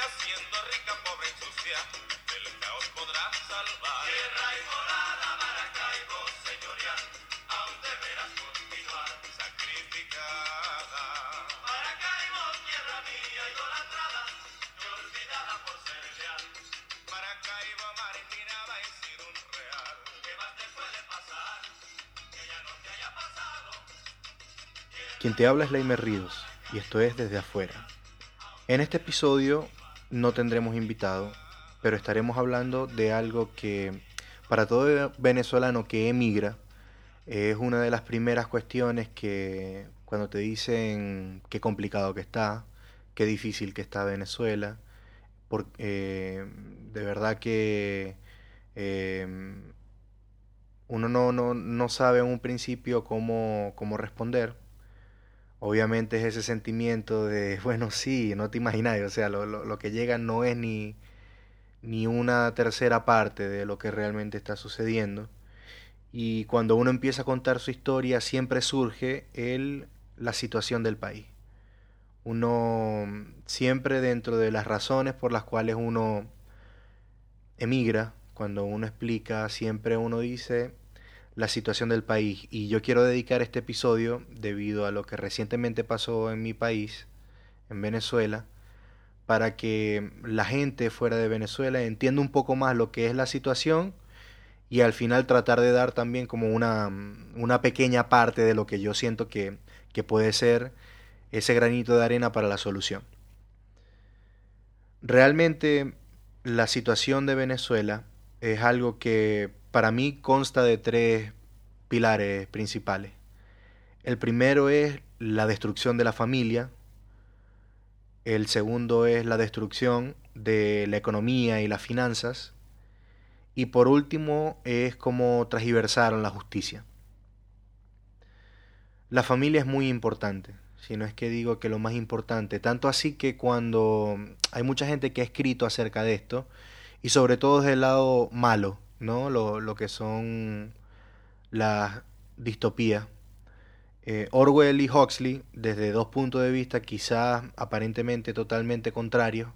ella siendo rica, pobre y sucia, del caos podrá salvar. Tierra y morada, Maracaibo, señorial, aún deberás continuar sacrificada. Maracaibo, tierra mía, idolatrada, y olvidada por ser leal. Maracaibo, marginada y sin un real. ¿Qué más te puede pasar? Que ya no te haya pasado. Quien te habla es Leimer Ríos y esto es Desde Afuera. En este episodio no tendremos invitado, pero estaremos hablando de algo que para todo venezolano que emigra es una de las primeras cuestiones que cuando te dicen qué complicado que está, qué difícil que está Venezuela, por- eh, de verdad que eh, uno no, no, no sabe en un principio cómo, cómo responder. Obviamente es ese sentimiento de, bueno, sí, no te imaginas, o sea, lo, lo- lo que llega no es ni, ni una tercera parte de lo que realmente está sucediendo. Y cuando uno empieza a contar su historia, siempre surge el, la situación del país. Uno siempre dentro de las razones por las cuales uno emigra, cuando uno explica, siempre uno dice la situación del país. Y yo quiero dedicar este episodio, debido a lo que recientemente pasó en mi país, en Venezuela, para que la gente fuera de Venezuela entienda un poco más lo que es la situación y al final tratar de dar también como una, una pequeña parte de lo que yo siento que, que puede ser ese granito de arena para la solución. Realmente la situación de Venezuela es algo que para mí consta de tres pilares principales. El primero es la destrucción de la familia, el segundo es la destrucción de la economía y las finanzas, y por último es cómo transgiversaron la justicia. La familia es muy importante, si no es que digo que lo más importante, tanto así que cuando hay mucha gente que ha escrito acerca de esto, y sobre todo desde el lado malo, ¿no? Lo, lo que son las distopías. Eh, Orwell y Huxley, desde dos puntos de vista quizás aparentemente totalmente contrarios,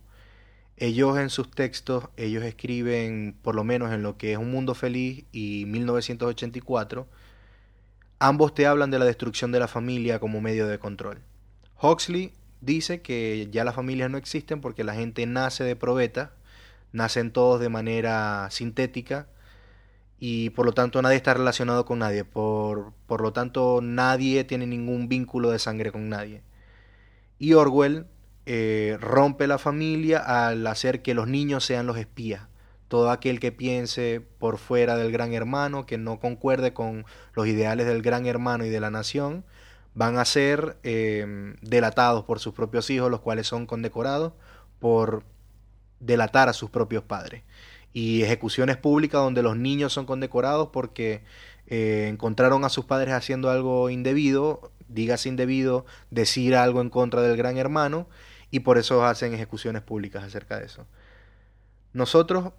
ellos en sus textos, ellos escriben, por lo menos en lo que es Un Mundo Feliz y 1984, ambos te hablan de la destrucción de la familia como medio de control. Huxley dice que ya las familias no existen porque la gente nace de probeta, nacen todos de manera sintética y por lo tanto nadie está relacionado con nadie, por, por lo tanto nadie tiene ningún vínculo de sangre con nadie. Y Orwell eh, rompe la familia al hacer que los niños sean los espías. Todo aquel que piense por fuera del gran hermano, que no concuerde con los ideales del gran hermano y de la nación, van a ser eh, delatados por sus propios hijos, los cuales son condecorados por delatar a sus propios padres. Y ejecuciones públicas donde los niños son condecorados porque eh, encontraron a sus padres haciendo algo indebido, dígase indebido, decir algo en contra del gran hermano, y por eso hacen ejecuciones públicas acerca de eso. Nosotros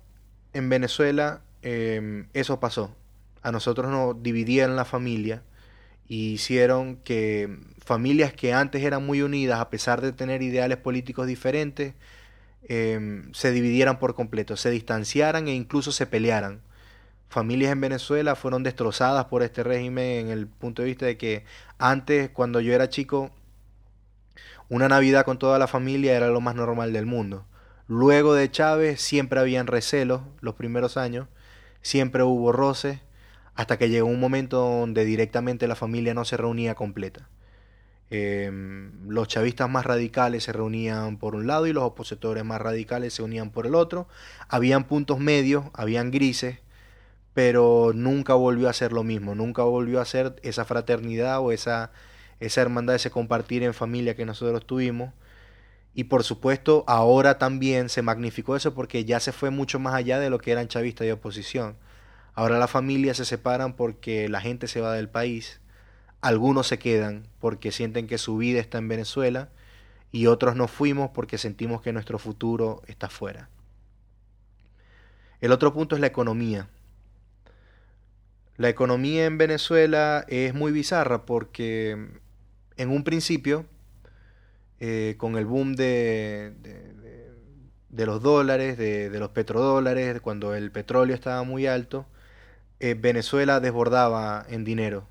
en Venezuela eh, eso pasó. A nosotros nos dividieron la familia y hicieron que familias que antes eran muy unidas, a pesar de tener ideales políticos diferentes, eh, se dividieran por completo, se distanciaran e incluso se pelearan. Familias en Venezuela fueron destrozadas por este régimen en el punto de vista de que antes, cuando yo era chico, una Navidad con toda la familia era lo más normal del mundo. Luego de Chávez siempre habían recelos los primeros años, siempre hubo roces, hasta que llegó un momento donde directamente la familia no se reunía completa. Eh, los chavistas más radicales se reunían por un lado y los opositores más radicales se unían por el otro. Habían puntos medios, habían grises, pero nunca volvió a ser lo mismo, nunca volvió a ser esa fraternidad o esa, esa hermandad, ese compartir en familia que nosotros tuvimos. Y por supuesto, ahora también se magnificó eso porque ya se fue mucho más allá de lo que eran chavistas y oposición. Ahora las familias se separan porque la gente se va del país. Algunos se quedan porque sienten que su vida está en Venezuela y otros nos fuimos porque sentimos que nuestro futuro está fuera. El otro punto es la economía. La economía en Venezuela es muy bizarra porque en un principio, eh, con el boom de, los dólares, de, de los petrodólares, cuando el petróleo estaba muy alto, eh, Venezuela desbordaba en dinero.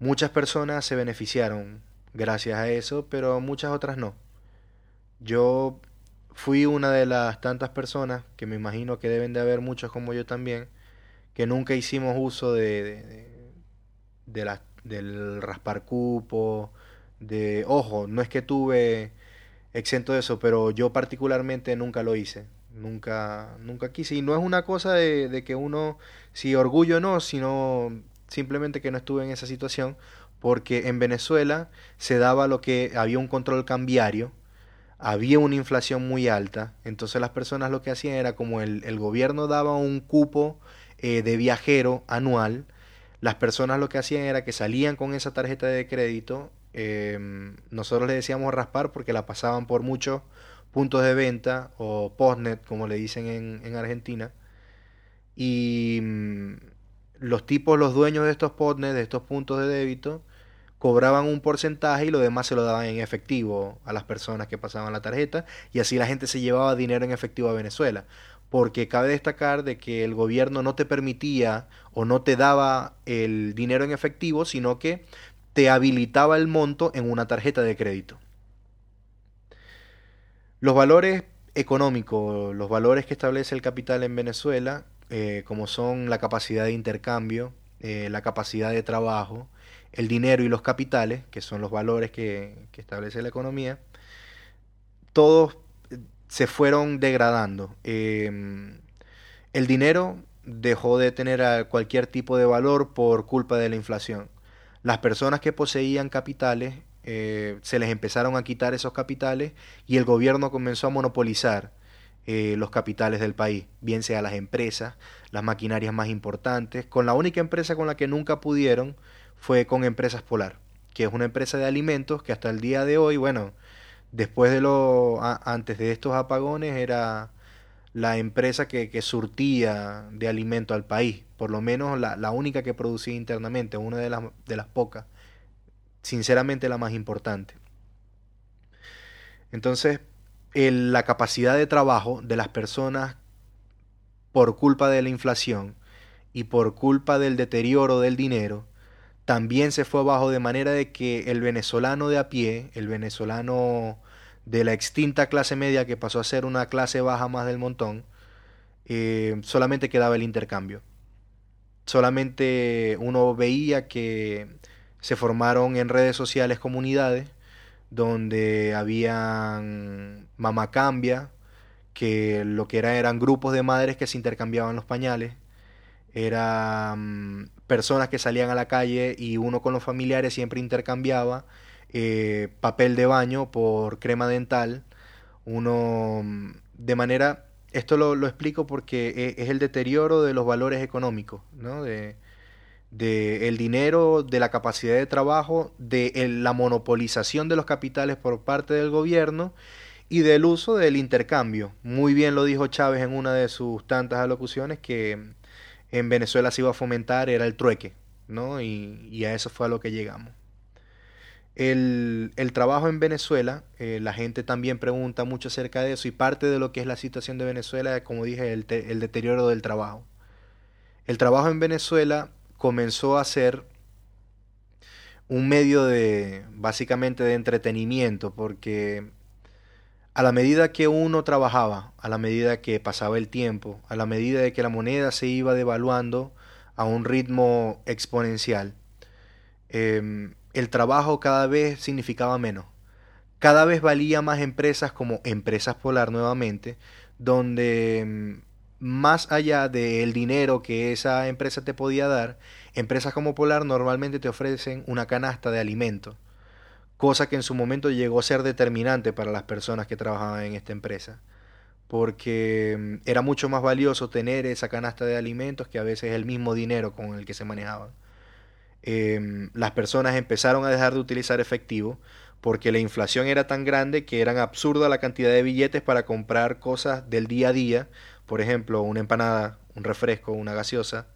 Muchas personas se beneficiaron gracias a eso, pero muchas otras no. Yo fui una de las tantas personas, que me imagino que deben de haber muchos como yo también, que nunca hicimos uso de, de, del raspar cupo, de, ojo, no es que tuve exento de eso, pero yo particularmente nunca lo hice, nunca, nunca quise, y no es una cosa de, que uno, si orgullo no, sino simplemente que no estuve en esa situación, porque en Venezuela se daba lo que había un control cambiario, había una inflación muy alta, entonces las personas lo que hacían era como el, el gobierno daba un cupo eh, de viajero anual, las personas lo que hacían era que salían con esa tarjeta de crédito, em, nosotros le decíamos raspar porque la pasaban por muchos puntos de venta o postnet, como le dicen en, en Argentina, y mm, los tipos, los dueños de estos postnet, de estos puntos de débito, cobraban un porcentaje y lo demás se lo daban en efectivo a las personas que pasaban la tarjeta y así la gente se llevaba dinero en efectivo a Venezuela. Porque cabe destacar de que el gobierno no te permitía o no te daba el dinero en efectivo, sino que te habilitaba el monto en una tarjeta de crédito. Los valores económicos, los valores que establece el capital en Venezuela, eh, como son la capacidad de intercambio, eh, la capacidad de trabajo, el dinero y los capitales, que son los valores que, establece la economía, todos eh, se fueron degradando. Eh, el dinero dejó de tener cualquier tipo de valor por culpa de la inflación. Las personas que poseían capitales se les empezaron a quitar esos capitales y el gobierno comenzó a monopolizar eh, los capitales del país, bien sea las empresas, las maquinarias más importantes. Con la única empresa con la que nunca pudieron fue con Empresas Polar, que es una empresa de alimentos que hasta el día de hoy, bueno, después de lo, antes de estos apagones era la empresa que, que surtía de alimento al país, por lo menos la, la única que producía internamente, una de las, de las pocas, sinceramente la más importante. Entonces, la capacidad de trabajo de las personas por culpa de la inflación y por culpa del deterioro del dinero, también se fue abajo de manera de que el venezolano de a pie, el venezolano de la extinta clase media que pasó a ser una clase baja más del montón, eh, solamente quedaba el intercambio. Solamente uno veía que se formaron en redes sociales comunidades donde habían mamacambia, que lo que era eran grupos de madres que se intercambiaban los pañales, eran personas que salían a la calle y uno con los familiares siempre intercambiaba eh, papel de baño por crema dental, uno mm, de manera, esto lo, explico porque e- es el deterioro de los valores económicos, ¿no? De, de el dinero, de la capacidad de trabajo, de la monopolización de los capitales por parte del gobierno y del uso del intercambio. Muy bien lo dijo Chávez en una de sus tantas alocuciones que en Venezuela se iba a fomentar era el trueque, ¿no? Y, a eso fue a lo que llegamos. El, trabajo en Venezuela, eh, la gente también pregunta mucho acerca de eso y parte de lo que es la situación de Venezuela es, como dije, el deterioro del trabajo. El trabajo en Venezuela comenzó a ser un medio de, básicamente, de entretenimiento, porque a la medida que uno trabajaba, a la medida que pasaba el tiempo, a la medida de que la moneda se iba devaluando a un ritmo exponencial, em, el trabajo cada vez significaba menos. Cada vez valía más empresas como Empresas Polar nuevamente, donde em, más allá del dinero que esa empresa te podía dar, empresas como Polar normalmente te ofrecen una canasta de alimentos cosa que en su momento llegó a ser determinante para las personas que trabajaban en esta empresa, porque mm, era mucho más valioso tener esa canasta de alimentos que a veces el mismo dinero con el que se manejaban. Em, las personas empezaron a dejar de utilizar efectivo porque la inflación era tan grande que eran absurda la cantidad de billetes para comprar cosas del día a día, por ejemplo, una empanada, un refresco, una gaseosa,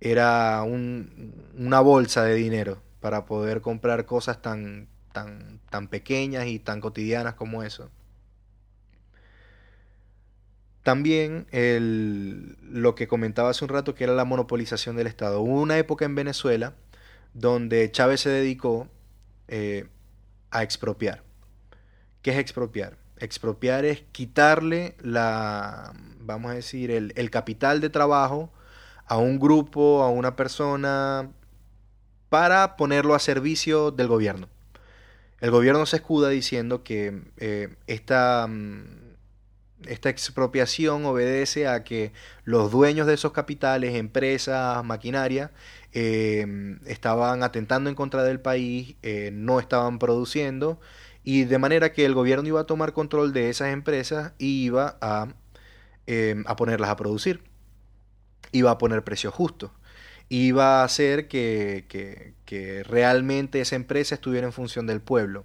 era un- una bolsa de dinero para poder comprar cosas tan, tan, tan pequeñas y tan cotidianas como eso. También el, lo que comentaba hace un rato que era la monopolización del Estado. Hubo una época en Venezuela donde Chávez se dedicó eh, a expropiar. ¿Qué es expropiar? Expropiar es quitarle la, vamos a decir, el, capital de trabajo a un grupo, a una persona, para ponerlo a servicio del gobierno. El gobierno se escuda diciendo que eh, esta, mm, esta expropiación obedece a que los dueños de esos capitales, empresas, maquinaria, eh, estaban atentando en contra del país, eh, no estaban produciendo, y de manera que el gobierno iba a tomar control de esas empresas y iba a, a ponerlas a producir, iba a poner precios justos. Iba a hacer que, que, realmente esa empresa estuviera en función del pueblo.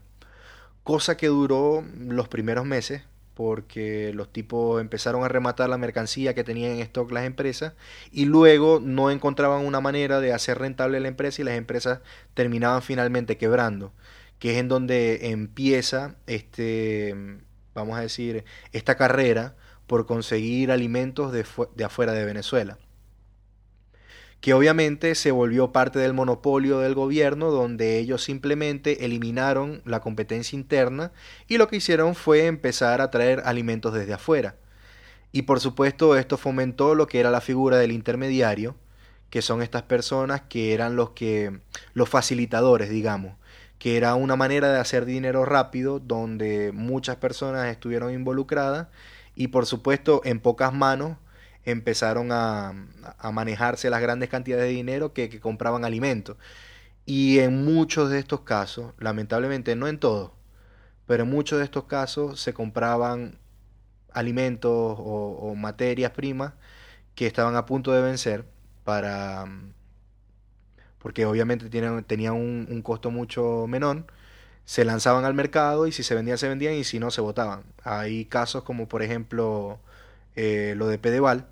Cosa que duró los primeros meses, porque los tipos empezaron a rematar la mercancía que tenían en stock las empresas y luego no encontraban una manera de hacer rentable la empresa y las empresas terminaban finalmente quebrando, que es en donde empieza este, vamos a decir, esta carrera por conseguir alimentos de, de afuera de Venezuela que obviamente se volvió parte del monopolio del gobierno, donde ellos simplemente eliminaron la competencia interna y lo que hicieron fue empezar a traer alimentos desde afuera. Y por supuesto esto fomentó lo que era la figura del intermediario, que son estas personas que eran los que los facilitadores, digamos, que era una manera de hacer dinero rápido donde muchas personas estuvieron involucradas y por supuesto en pocas manos empezaron a, manejarse las grandes cantidades de dinero que, compraban alimentos. Y en muchos de estos casos, lamentablemente no en todos, pero en muchos de estos casos se compraban alimentos o, materias primas que estaban a punto de vencer para porque obviamente tenían, tenían un, costo mucho menor se lanzaban al mercado y si se vendían se vendían y si no se votaban hay casos como por ejemplo eh, lo de Pedeval,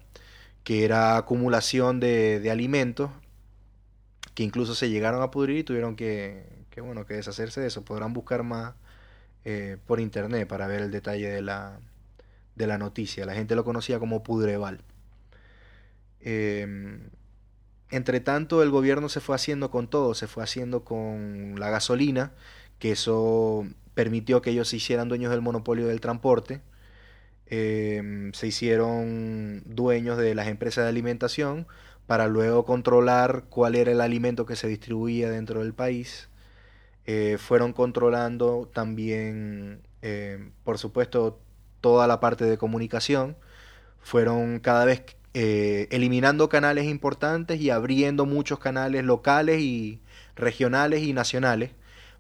que era acumulación de, alimentos que incluso se llegaron a pudrir y tuvieron que, bueno, que deshacerse de eso. Podrán buscar más eh, por internet para ver el detalle de la, de la noticia. La gente lo conocía como Pudreval. Em, entre tanto, el gobierno se fue haciendo con todo, se fue haciendo con la gasolina, que eso permitió que ellos se hicieran dueños del monopolio del transporte. Em, se hicieron dueños de las empresas de alimentación para luego controlar cuál era el alimento que se distribuía dentro del país. Eh, fueron controlando también, em, por supuesto, toda la parte de comunicación. Fueron cada vez eh, eliminando canales importantes y abriendo muchos canales locales y regionales y nacionales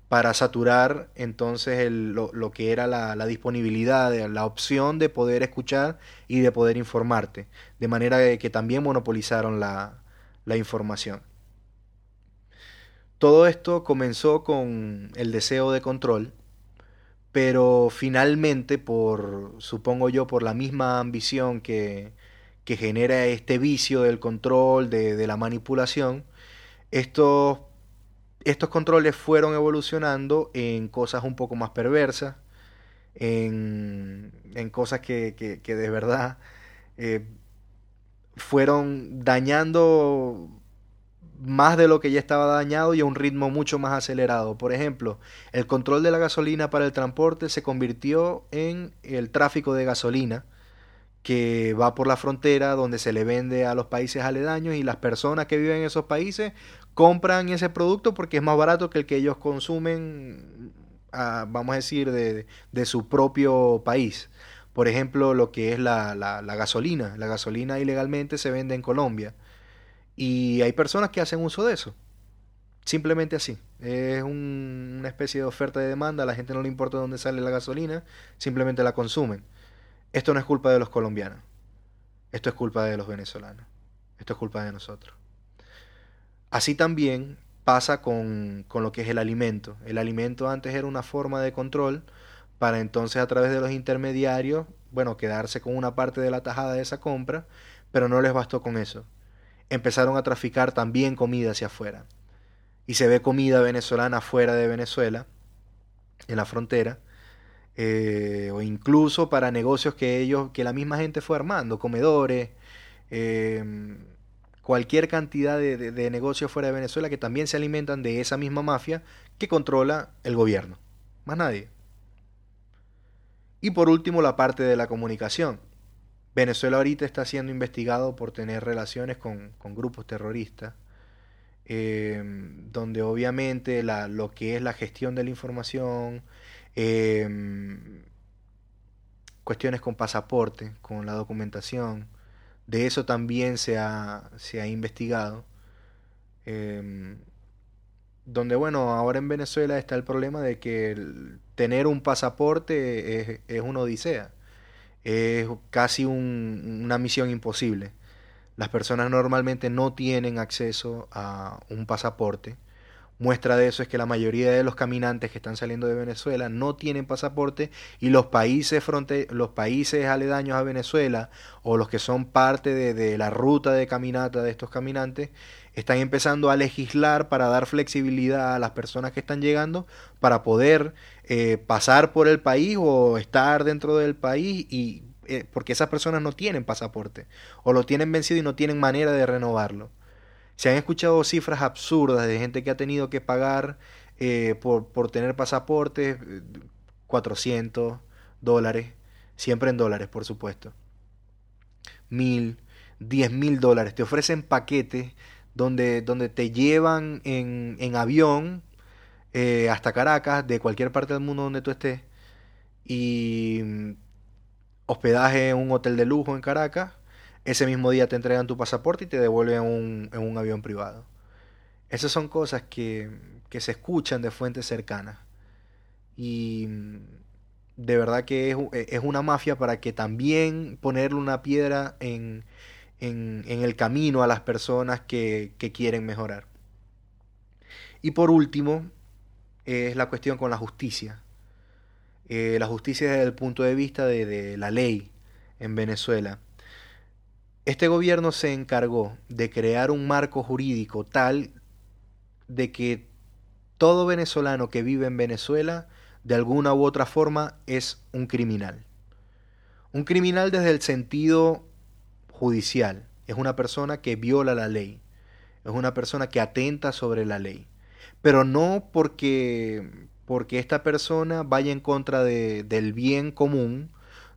para saturar entonces lo, que era la, disponibilidad, la opción de poder escuchar y de poder informarte, de manera que también monopolizaron la, la información. Todo esto comenzó con el deseo de control, pero finalmente por, supongo yo, por la misma ambición que, que genera este vicio del control, de, la manipulación, estos estos controles fueron evolucionando en cosas un poco más perversas, en, cosas que, de verdad eh, fueron dañando más de lo que ya estaba dañado y a un ritmo mucho más acelerado. Por ejemplo, el control de la gasolina para el transporte se convirtió en el tráfico de gasolina que va por la frontera donde se le vende a los países aledaños y las personas que viven en esos países compran ese producto porque es más barato que el que ellos consumen, ah, vamos a decir, de, su propio país. Por ejemplo, lo que es la, gasolina. La gasolina ilegalmente se vende en Colombia. Y hay personas que hacen uso de eso. Simplemente así. Es una especie de oferta y demanda. A la gente no le importa dónde sale la gasolina. Simplemente la consumen. Esto no es culpa de los colombianos. Esto es culpa de los venezolanos. Esto es culpa de nosotros. Así también pasa con, lo que es el alimento. El alimento antes era una forma de control para entonces a través de los intermediarios, bueno, quedarse con una parte de la tajada de esa compra, pero no les bastó con eso. Empezaron a traficar también comida hacia afuera. Y se ve comida venezolana fuera de Venezuela, en la frontera, eh, o incluso para negocios que ellos, que la misma gente fue armando, comedores, em, cualquier cantidad de, de negocios fuera de Venezuela que también se alimentan de esa misma mafia que controla el gobierno. Más nadie. Y por último, la parte de la comunicación. Venezuela ahorita está siendo investigado por tener relaciones con, grupos terroristas, eh, donde obviamente lo que es la gestión de la información, eh, cuestiones con pasaporte, con la documentación, de eso también se ha, se ha investigado. Eh, donde bueno, ahora en Venezuela está el problema de que tener un pasaporte es, una odisea, es casi una misión imposible. Las personas normalmente no tienen acceso a un pasaporte. Muestra de eso es que la mayoría de los caminantes que están saliendo de Venezuela no tienen pasaporte y los países, fronte los países aledaños a Venezuela o los que son parte de, la ruta de caminata de estos caminantes están empezando a legislar para dar flexibilidad a las personas que están llegando para poder eh, pasar por el país o estar dentro del país y eh, porque esas personas no tienen pasaporte o lo tienen vencido y no tienen manera de renovarlo. Se han escuchado cifras absurdas de gente que ha tenido que pagar eh, por, por tener pasaporte 400 dólares, siempre en dólares por supuesto, mil, diez mil dólares, te ofrecen paquetes donde, donde te llevan en, en avión eh, hasta Caracas, de cualquier parte del mundo donde tú estés, y mm, hospedaje en un hotel de lujo en Caracas, ese mismo día te entregan tu pasaporte y te devuelven un, en un avión privado. Esas son cosas que, que se escuchan de fuentes cercanas. Y mm, de verdad que es, es, una mafia para que también ponerle una piedra en, en, el camino a las personas que, quieren mejorar. Y por último, es la cuestión con la justicia. Eh, la justicia desde el punto de vista de, la ley en Venezuela. Este gobierno se encargó de crear un marco jurídico tal de que todo venezolano que vive en Venezuela de alguna u otra forma es un criminal. Un criminal desde el sentido judicial, es una persona que viola la ley, es una persona que atenta sobre la ley, pero no porque, porque esta persona vaya en contra de, del bien común,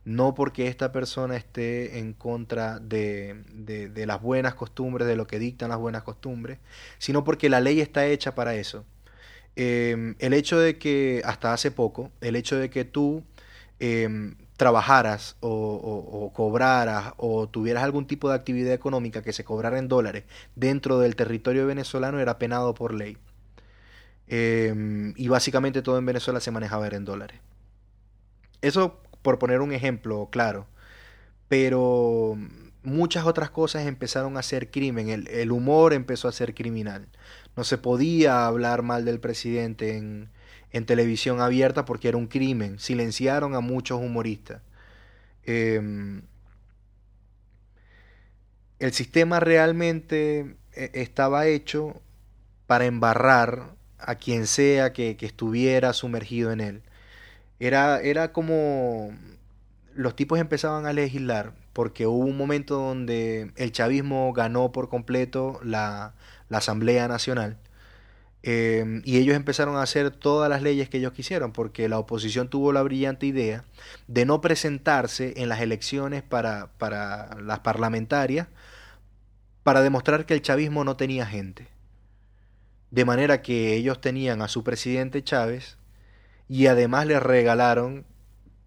no porque esta persona esté en contra de, de, las buenas costumbres, de lo que dictan las buenas costumbres, sino porque la ley está hecha para eso. Em, el hecho de que, hasta hace poco, el hecho de que tú em, trabajaras o, cobraras o tuvieras algún tipo de actividad económica que se cobrara en dólares dentro del territorio venezolano era penado por ley. Em, y básicamente todo en Venezuela se manejaba en dólares. Eso por poner un ejemplo claro. Pero muchas otras cosas empezaron a ser crimen. El, humor empezó a ser criminal. No se podía hablar mal del presidente en, en televisión abierta porque era un crimen. Silenciaron a muchos humoristas. Em, el sistema realmente eh, estaba hecho para embarrar a quien sea que, estuviera sumergido en él. Era, era como los tipos empezaban a legislar porque hubo un momento donde el chavismo ganó por completo la, la Asamblea Nacional Em, y ellos empezaron a hacer todas las leyes que ellos quisieron, porque la oposición tuvo la brillante idea de no presentarse en las elecciones para, para las parlamentarias para demostrar que el chavismo no tenía gente. De manera que ellos tenían a su presidente Chávez y además le regalaron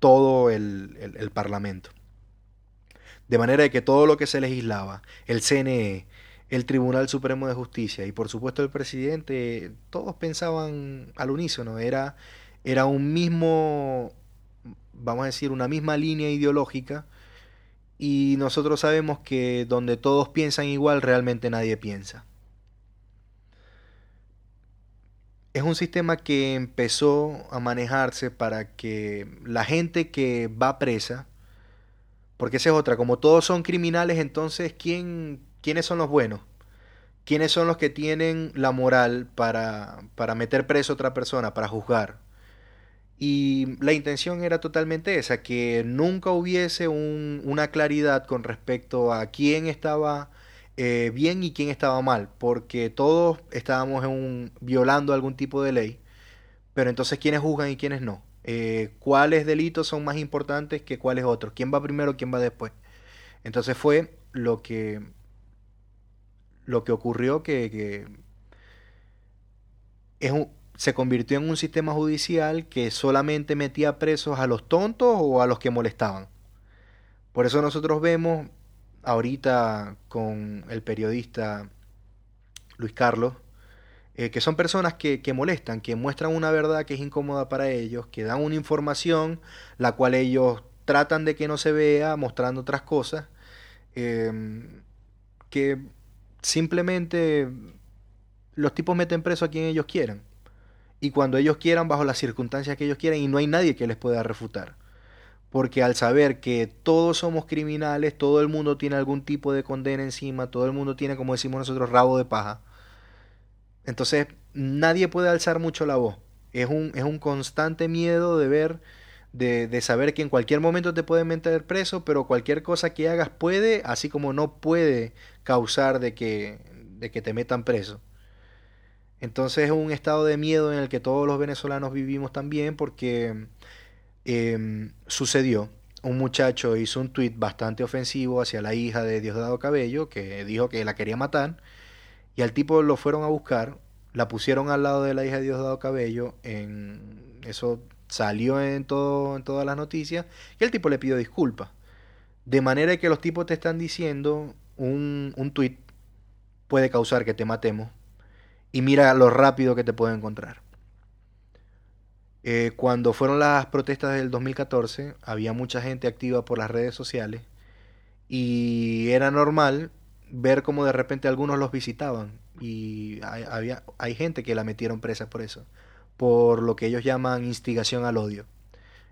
todo el, el, parlamento. De manera que todo lo que se legislaba, el CNE, el Tribunal Supremo de Justicia y por supuesto el presidente, todos pensaban al unísono, era, era un mismo, vamos a decir, una misma línea ideológica y nosotros sabemos que donde todos piensan igual realmente nadie piensa. Es un sistema que empezó a manejarse para que la gente que va presa, porque esa es otra, como todos son criminales, entonces ¿quién, ¿quiénes son los buenos? ¿Quiénes son los que tienen la moral para, para meter preso a otra persona, para juzgar? Y la intención era totalmente esa, que nunca hubiese un- una claridad con respecto a quién estaba eh, bien y quién estaba mal, porque todos estábamos en violando algún tipo de ley, pero entonces quiénes juzgan y quiénes no. Eh, ¿cuáles delitos son más importantes que cuáles otros? ¿Quién va primero, quién va después? Entonces fue lo que, lo que ocurrió que, que es un- se convirtió en un sistema judicial que solamente metía presos a los tontos o a los que molestaban. Por eso nosotros vemos ahorita con el periodista Luis Carlos, eh, que son personas que, que molestan, que muestran una verdad que es incómoda para ellos, que dan una información la cual ellos tratan de que no se vea, mostrando otras cosas, eh, que simplemente los tipos meten preso a quien ellos quieran. Y cuando ellos quieran, bajo las circunstancias que ellos quieran, y no hay nadie que les pueda refutar. Porque al saber que todos somos criminales, todo el mundo tiene algún tipo de condena encima, todo el mundo tiene, como decimos nosotros, rabo de paja. Entonces, nadie puede alzar mucho la voz. Es un, es un constante miedo de ver, de, de saber que en cualquier momento te pueden meter preso, pero cualquier cosa que hagas puede, así como no puede causar de que, de que te metan preso. Entonces es un estado de miedo en el que todos los venezolanos vivimos también porque em, sucedió. Un muchacho hizo un tuit bastante ofensivo hacia la hija de Diosdado Cabello, que dijo que la quería matar, y al tipo lo fueron a buscar, la pusieron al lado de la hija de Diosdado Cabello, en eso salió en todo, en todas las noticias, y el tipo le pidió disculpas. De manera que los tipos te están diciendo un, un tuit puede causar que te matemos, y mira lo rápido que te puede encontrar. Eh, cuando fueron las protestas del 2014, había mucha gente activa por las redes sociales y era normal ver cómo de repente algunos los visitaban y hay, había, hay gente que la metieron presa por eso, por lo que ellos llaman instigación al odio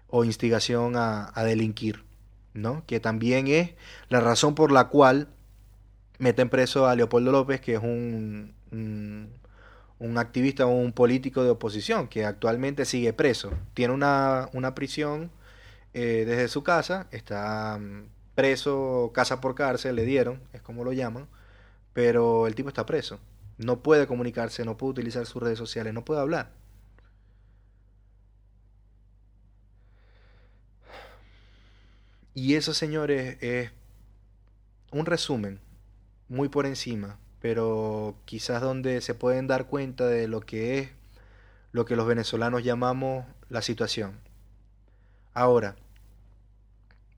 o instigación a, a delinquir, ¿no? Que también es la razón por la cual meten preso a Leopoldo López, que es un, un, un activista o un político de oposición que actualmente sigue preso. Tiene una, una prisión eh, desde su casa, está mm, preso casa por cárcel, le dieron, es como lo llaman, pero el tipo está preso. No puede comunicarse, no puede utilizar sus redes sociales, no puede hablar. Y eso, señores, es un resumen muy por encima, pero quizás donde se pueden dar cuenta de lo que es lo que los venezolanos llamamos la situación. Ahora,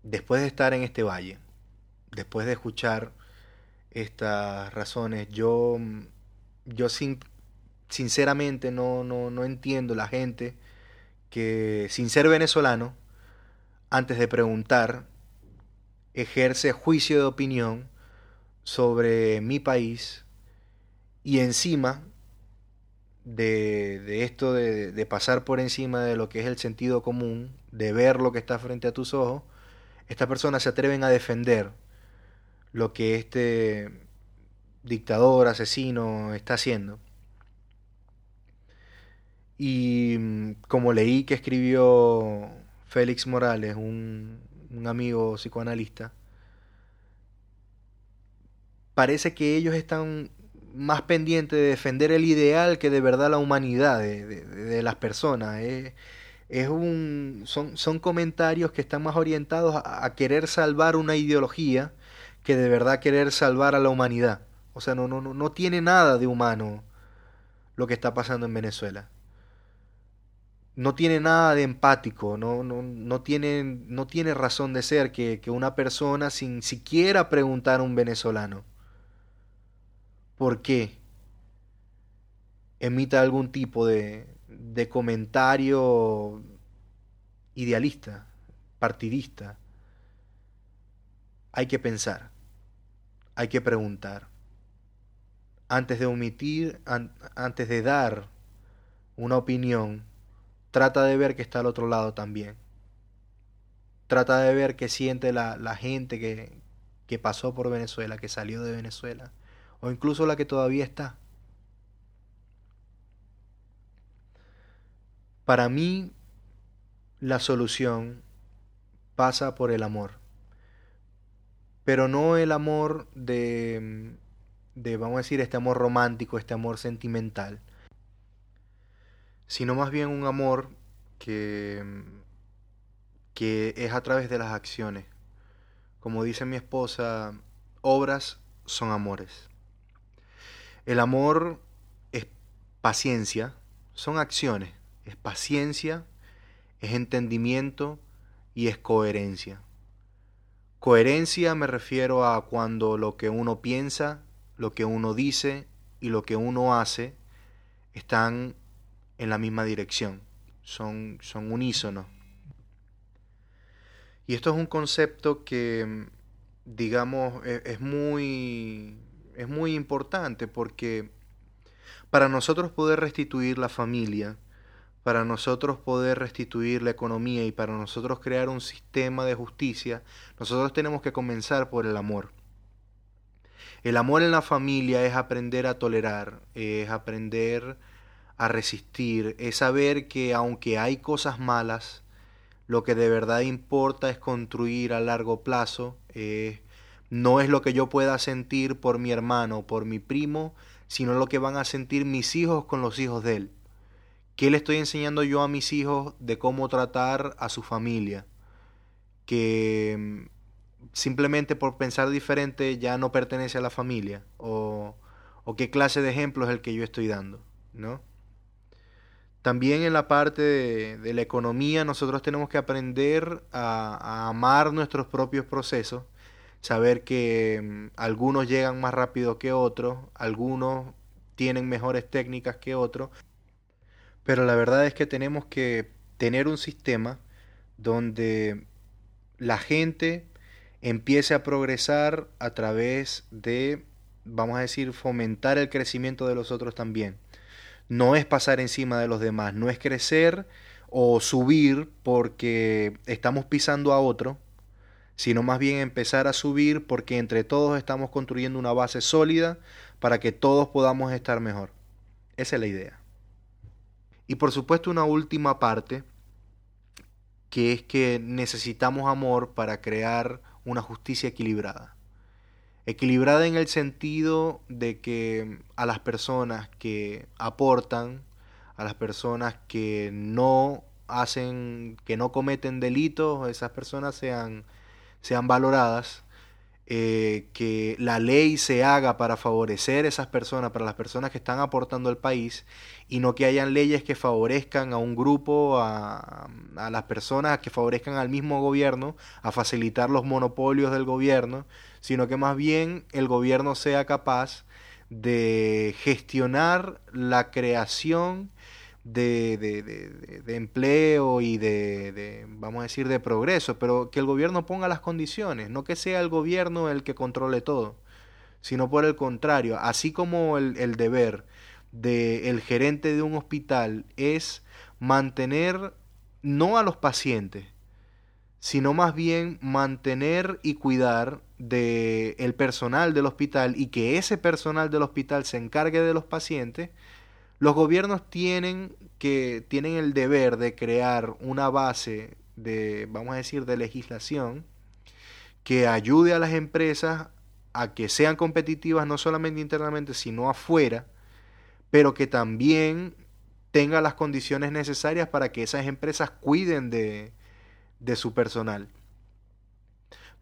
después de estar en este valle, después de escuchar estas razones, yo, yo sin, sinceramente no, no, no entiendo la gente que sin ser venezolano, antes de preguntar, ejerce juicio de opinión sobre mi país y encima de, esto de, pasar por encima de lo que es el sentido común, de ver lo que está frente a tus ojos, estas personas se atreven a defender lo que este dictador, asesino está haciendo. Y como leí que escribió Félix Morales, un amigo psicoanalista, parece que ellos están más pendientes de defender el ideal que de verdad la humanidad de, de, las personas. Es, es, un, son, son comentarios que están más orientados a, a, querer salvar una ideología que de verdad querer salvar a la humanidad. O sea, no, no, no tiene nada de humano lo que está pasando en Venezuela. No tiene nada de empático, no, no, no, tiene, no tiene razón de ser que, que una persona sin siquiera preguntar a un venezolano por qué emita algún tipo de, comentario idealista, partidista. Hay que pensar, hay que preguntar. Antes de omitir, an, antes de dar una opinión, trata de ver que está al otro lado también. Trata de ver qué siente la, gente que pasó por Venezuela, que salió de Venezuela o incluso la que todavía está. Para mí, la solución pasa por el amor. Pero no el amor de, de, vamos a decir, este amor romántico, este amor sentimental, sino más bien un amor que, que es a través de las acciones. Como dice mi esposa, obras son amores. El amor es paciencia, son acciones, es paciencia, es entendimiento y es coherencia. Coherencia me refiero a cuando lo que uno piensa, lo que uno dice y lo que uno hace están en la misma dirección, son, son unísonos. Y esto es un concepto que, digamos, es, es, muy, es muy importante porque para nosotros poder restituir la familia, para nosotros poder restituir la economía y para nosotros crear un sistema de justicia, nosotros tenemos que comenzar por el amor. El amor en la familia es aprender a tolerar, es aprender a resistir, es saber que aunque hay cosas malas, lo que de verdad importa es construir a largo plazo, eh, no es lo que yo pueda sentir por mi hermano, por mi primo, sino lo que van a sentir mis hijos con los hijos de él. ¿Qué le estoy enseñando yo a mis hijos de cómo tratar a su familia? Que mm, simplemente por pensar diferente ya no pertenece a la familia. O, qué clase de ejemplo es el que yo estoy dando, ¿no? También en la parte de, la economía nosotros tenemos que aprender a, amar nuestros propios procesos, saber que mm, algunos llegan más rápido que otros, algunos tienen mejores técnicas que otros, pero la verdad es que tenemos que tener un sistema donde la gente empiece a progresar a través de, vamos a decir, fomentar el crecimiento de los otros también. No es pasar encima de los demás, no es crecer o subir porque estamos pisando a otro, sino más bien empezar a subir porque entre todos estamos construyendo una base sólida para que todos podamos estar mejor. Esa es la idea. Y por supuesto una última parte, que es que necesitamos amor para crear una justicia equilibrada. Equilibrada en el sentido de que a las personas que aportan, a las personas que no hacen, que no cometen delitos, esas personas sean, sean valoradas eh, que la ley se haga para favorecer a esas personas, para las personas que están aportando al país, y no que hayan leyes que favorezcan a un grupo, a, a las personas que favorezcan al mismo gobierno, a facilitar los monopolios del gobierno, sino que más bien el gobierno sea capaz de gestionar la creación de, de, de, empleo y de, vamos a decir, de progreso, pero que el gobierno ponga las condiciones, no que sea el gobierno el que controle todo, sino por el contrario, así como el, el deber del gerente de un hospital es mantener no a los pacientes, sino más bien mantener y cuidar del el personal del hospital y que ese personal del hospital se encargue de los pacientes, los gobiernos tienen que tienen el deber de crear una base de, vamos a decir, de legislación que ayude a las empresas a que sean competitivas no solamente internamente, sino afuera, pero que también tenga las condiciones necesarias para que esas empresas cuiden de, de su personal.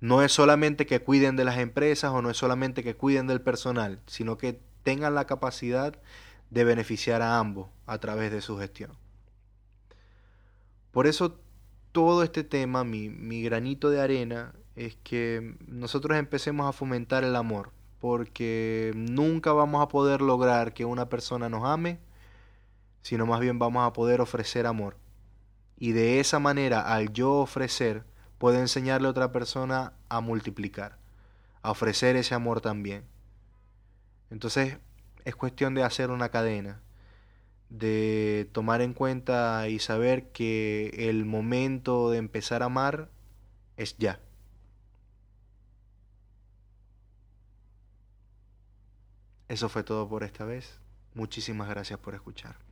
No es solamente que cuiden de las empresas o no es solamente que cuiden del personal, sino que tengan la capacidad de beneficiar a ambos a través de su gestión. Por eso todo este tema, mi, mi, granito de arena, es que nosotros empecemos a fomentar el amor, porque nunca vamos a poder lograr que una persona nos ame, sino más bien vamos a poder ofrecer amor. Y de esa manera, al yo ofrecer, puedo enseñarle a otra persona a multiplicar, a ofrecer ese amor también. Entonces, es cuestión de hacer una cadena, de tomar en cuenta y saber que el momento de empezar a amar es ya. Eso fue todo por esta vez. Muchísimas gracias por escuchar.